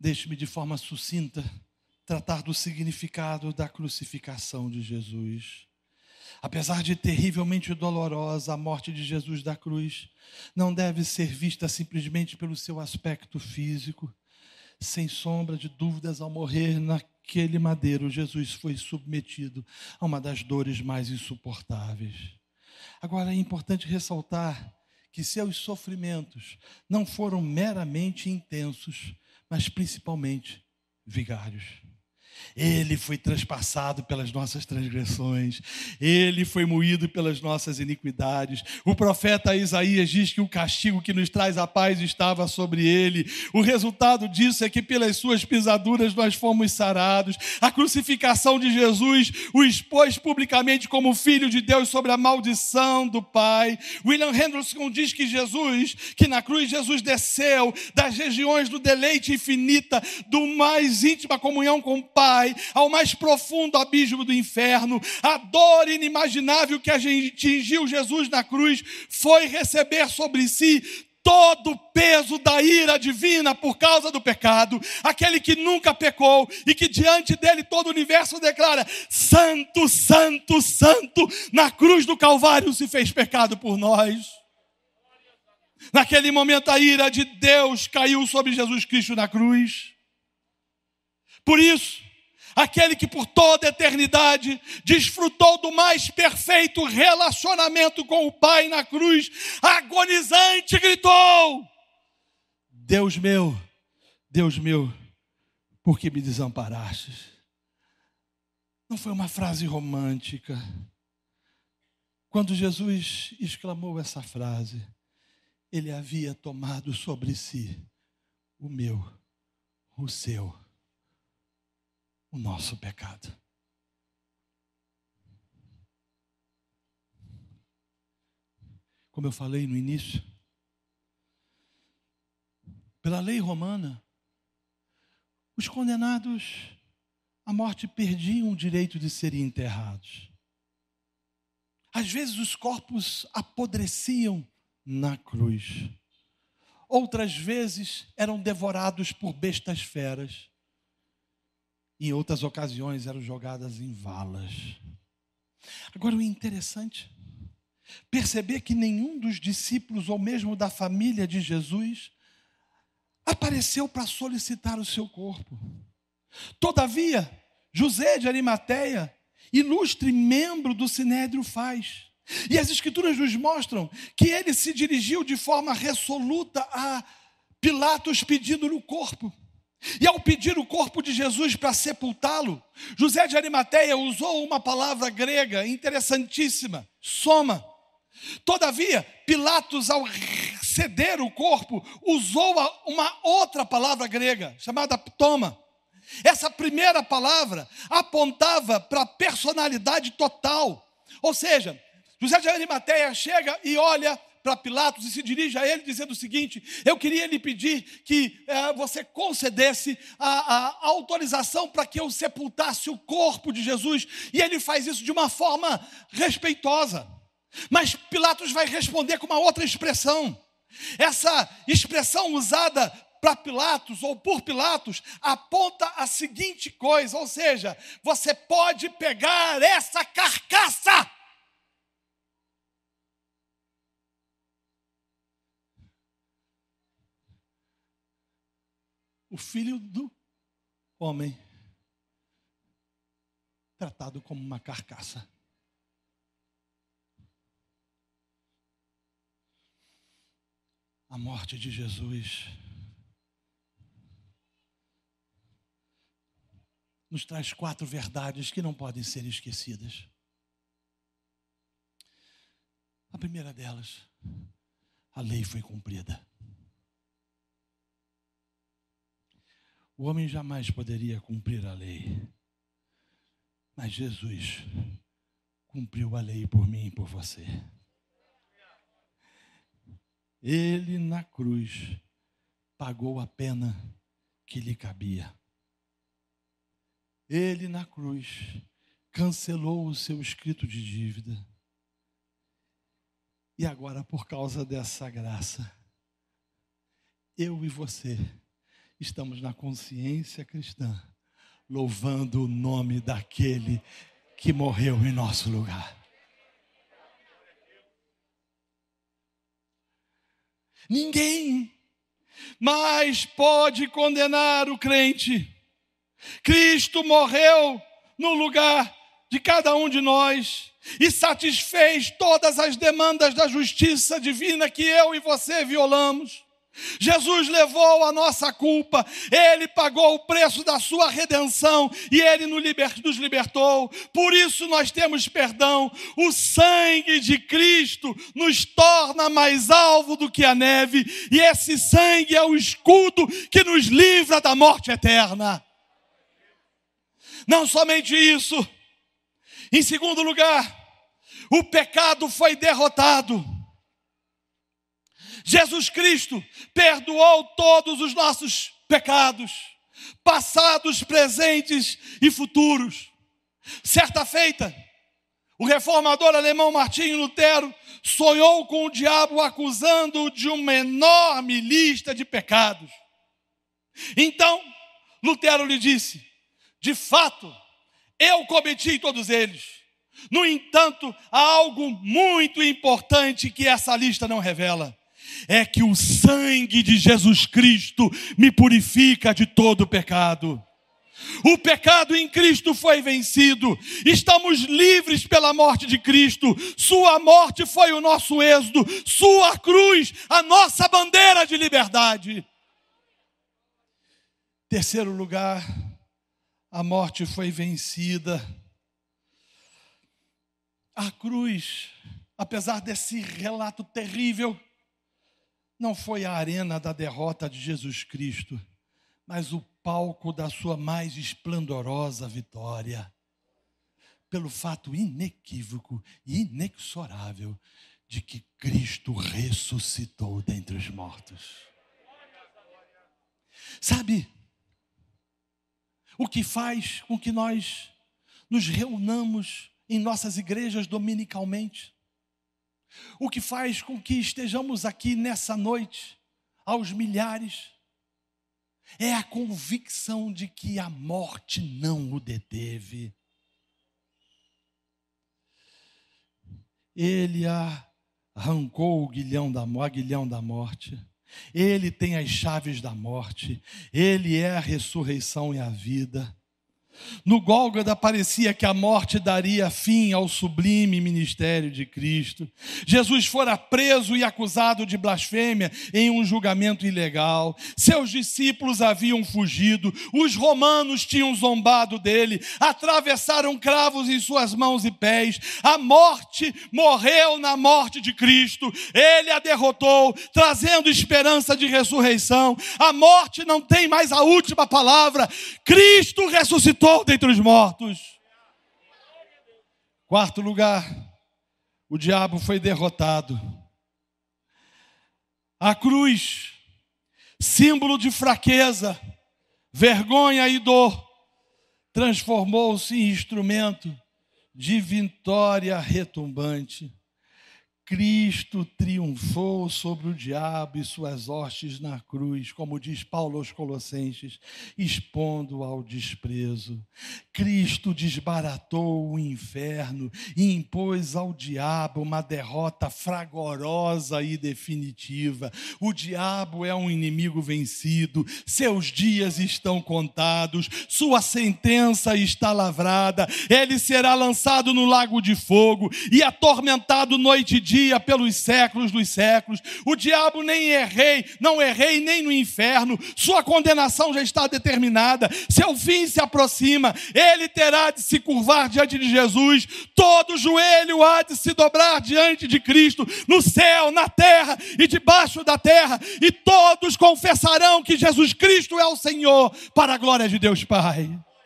Deixe-me de forma sucinta tratar do significado da crucificação de Jesus. Apesar de terrivelmente dolorosa, a morte de Jesus da cruz não deve ser vista simplesmente pelo seu aspecto físico. Sem sombra de dúvidas, ao morrer naquele madeiro, Jesus foi submetido a uma das dores mais insuportáveis. Agora é importante ressaltar que seus sofrimentos não foram meramente intensos, mas principalmente vigários. Ele foi transpassado pelas nossas transgressões, ele foi moído pelas nossas iniquidades. O profeta Isaías diz que o castigo que nos traz a paz estava sobre ele. O resultado disso é que pelas suas pisaduras nós fomos sarados. A crucificação de Jesus o expôs publicamente como filho de Deus sobre a maldição do Pai. William Henderson diz que Jesus, que na cruz Jesus desceu das regiões do deleite infinita, do mais íntima comunhão com o Pai Ao mais profundo abismo do inferno. A dor inimaginável que atingiu Jesus na cruz foi receber sobre si todo o peso da ira divina por causa do pecado, aquele que nunca pecou e que diante dele todo o universo declara: Santo, Santo, Santo, na cruz do Calvário se fez pecado por nós. Naquele momento a ira de Deus caiu sobre Jesus Cristo na cruz. Por isso, aquele que por toda a eternidade desfrutou do mais perfeito relacionamento com o Pai na cruz, agonizante, gritou: Deus meu, Deus meu, por que me desamparastes? Não foi uma frase romântica. Quando Jesus exclamou essa frase, ele havia tomado sobre si o meu, o seu o nosso pecado. Como eu falei no início, pela lei romana, os condenados à morte perdiam o direito de serem enterrados. Às vezes os corpos apodreciam na cruz. Outras vezes eram devorados por bestas feras em outras ocasiões eram jogadas em valas. Agora, o interessante, perceber que nenhum dos discípulos, ou mesmo da família de Jesus, apareceu para solicitar o seu corpo. Todavia, José de Arimateia, ilustre membro do Sinédrio, faz. E as Escrituras nos mostram que ele se dirigiu de forma resoluta a Pilatos pedindo-lhe o corpo. E ao pedir o corpo de Jesus para sepultá-lo, José de Arimateia usou uma palavra grega interessantíssima, soma. Todavia, Pilatos, ao ceder o corpo, usou uma outra palavra grega, chamada ptoma. Essa primeira palavra apontava para a personalidade total. Ou seja, José de Arimateia chega e olha para Pilatos e se dirige a ele dizendo o seguinte: Eu queria lhe pedir que é, você concedesse a, a autorização para que eu sepultasse o corpo de Jesus. E ele faz isso de uma forma respeitosa. Mas Pilatos vai responder com uma outra expressão. Essa expressão usada para Pilatos ou por Pilatos aponta a seguinte coisa: ou seja, você pode pegar essa carcaça filho do homem, tratado como uma carcaça. A morte de Jesus nos traz quatro verdades que não podem ser esquecidas. A primeira delas, a lei foi cumprida. O homem jamais poderia cumprir a lei. Mas Jesus cumpriu a lei por mim e por você. Ele na cruz pagou a pena que lhe cabia. Ele na cruz cancelou o seu escrito de dívida. E agora, por causa dessa graça, eu e você estamos na consciência cristã, louvando o nome daquele que morreu em nosso lugar. Ninguém mais pode condenar o crente. Cristo morreu no lugar de cada um de nós e satisfez todas as demandas da justiça divina que eu e você violamos. Jesus levou a nossa culpa, Ele pagou o preço da sua redenção e Ele nos libertou. Por isso nós temos perdão. O sangue de Cristo nos torna mais alvo do que a neve, e esse sangue é o escudo que nos livra da morte eterna. Não somente isso, em segundo lugar, o pecado foi derrotado. Jesus Cristo perdoou todos os nossos pecados, passados, presentes e futuros. Certa feita, o reformador alemão Martinho Lutero sonhou com o diabo acusando-o de uma enorme lista de pecados. Então, Lutero lhe disse: De fato, eu cometi todos eles. No entanto, há algo muito importante que essa lista não revela é que o sangue de Jesus Cristo me purifica de todo pecado. O pecado em Cristo foi vencido, estamos livres pela morte de Cristo, Sua morte foi o nosso êxodo, Sua cruz, a nossa bandeira de liberdade. Terceiro lugar, a morte foi vencida. A cruz, apesar desse relato terrível, não foi a arena da derrota de Jesus Cristo, mas o palco da sua mais esplendorosa vitória. Pelo fato inequívoco e inexorável de que Cristo ressuscitou dentre os mortos. Sabe, o que faz com que nós nos reunamos em nossas igrejas dominicalmente? O que faz com que estejamos aqui nessa noite, aos milhares, é a convicção de que a morte não o deteve. Ele arrancou o guilhão da, aguilhão da morte. Ele tem as chaves da morte. Ele é a ressurreição e a vida. No Gólgota parecia que a morte daria fim ao sublime ministério de Cristo. Jesus fora preso e acusado de blasfêmia em um julgamento ilegal. Seus discípulos haviam fugido, os romanos tinham zombado dele, atravessaram cravos em suas mãos e pés. A morte morreu na morte de Cristo. Ele a derrotou, trazendo esperança de ressurreição. A morte não tem mais a última palavra. Cristo ressuscitou ressuscitou dentre os mortos. Quarto lugar, o diabo foi derrotado. A cruz, símbolo de fraqueza, vergonha e dor, transformou-se em instrumento de vitória retumbante. Cristo triunfou sobre o diabo e suas hostes na cruz, como diz Paulo aos Colossenses, expondo ao desprezo. Cristo desbaratou o inferno e impôs ao diabo uma derrota fragorosa e definitiva. O diabo é um inimigo vencido, seus dias estão contados, sua sentença está lavrada, ele será lançado no lago de fogo e atormentado noite e dia dia pelos séculos dos séculos. O diabo nem é rei, não é rei nem no inferno. Sua condenação já está determinada. Seu fim se aproxima. Ele terá de se curvar diante de Jesus. Todo joelho há de se dobrar diante de Cristo, no céu, na terra e debaixo da terra. E todos confessarão que Jesus Cristo é o Senhor, para a glória de Deus Pai.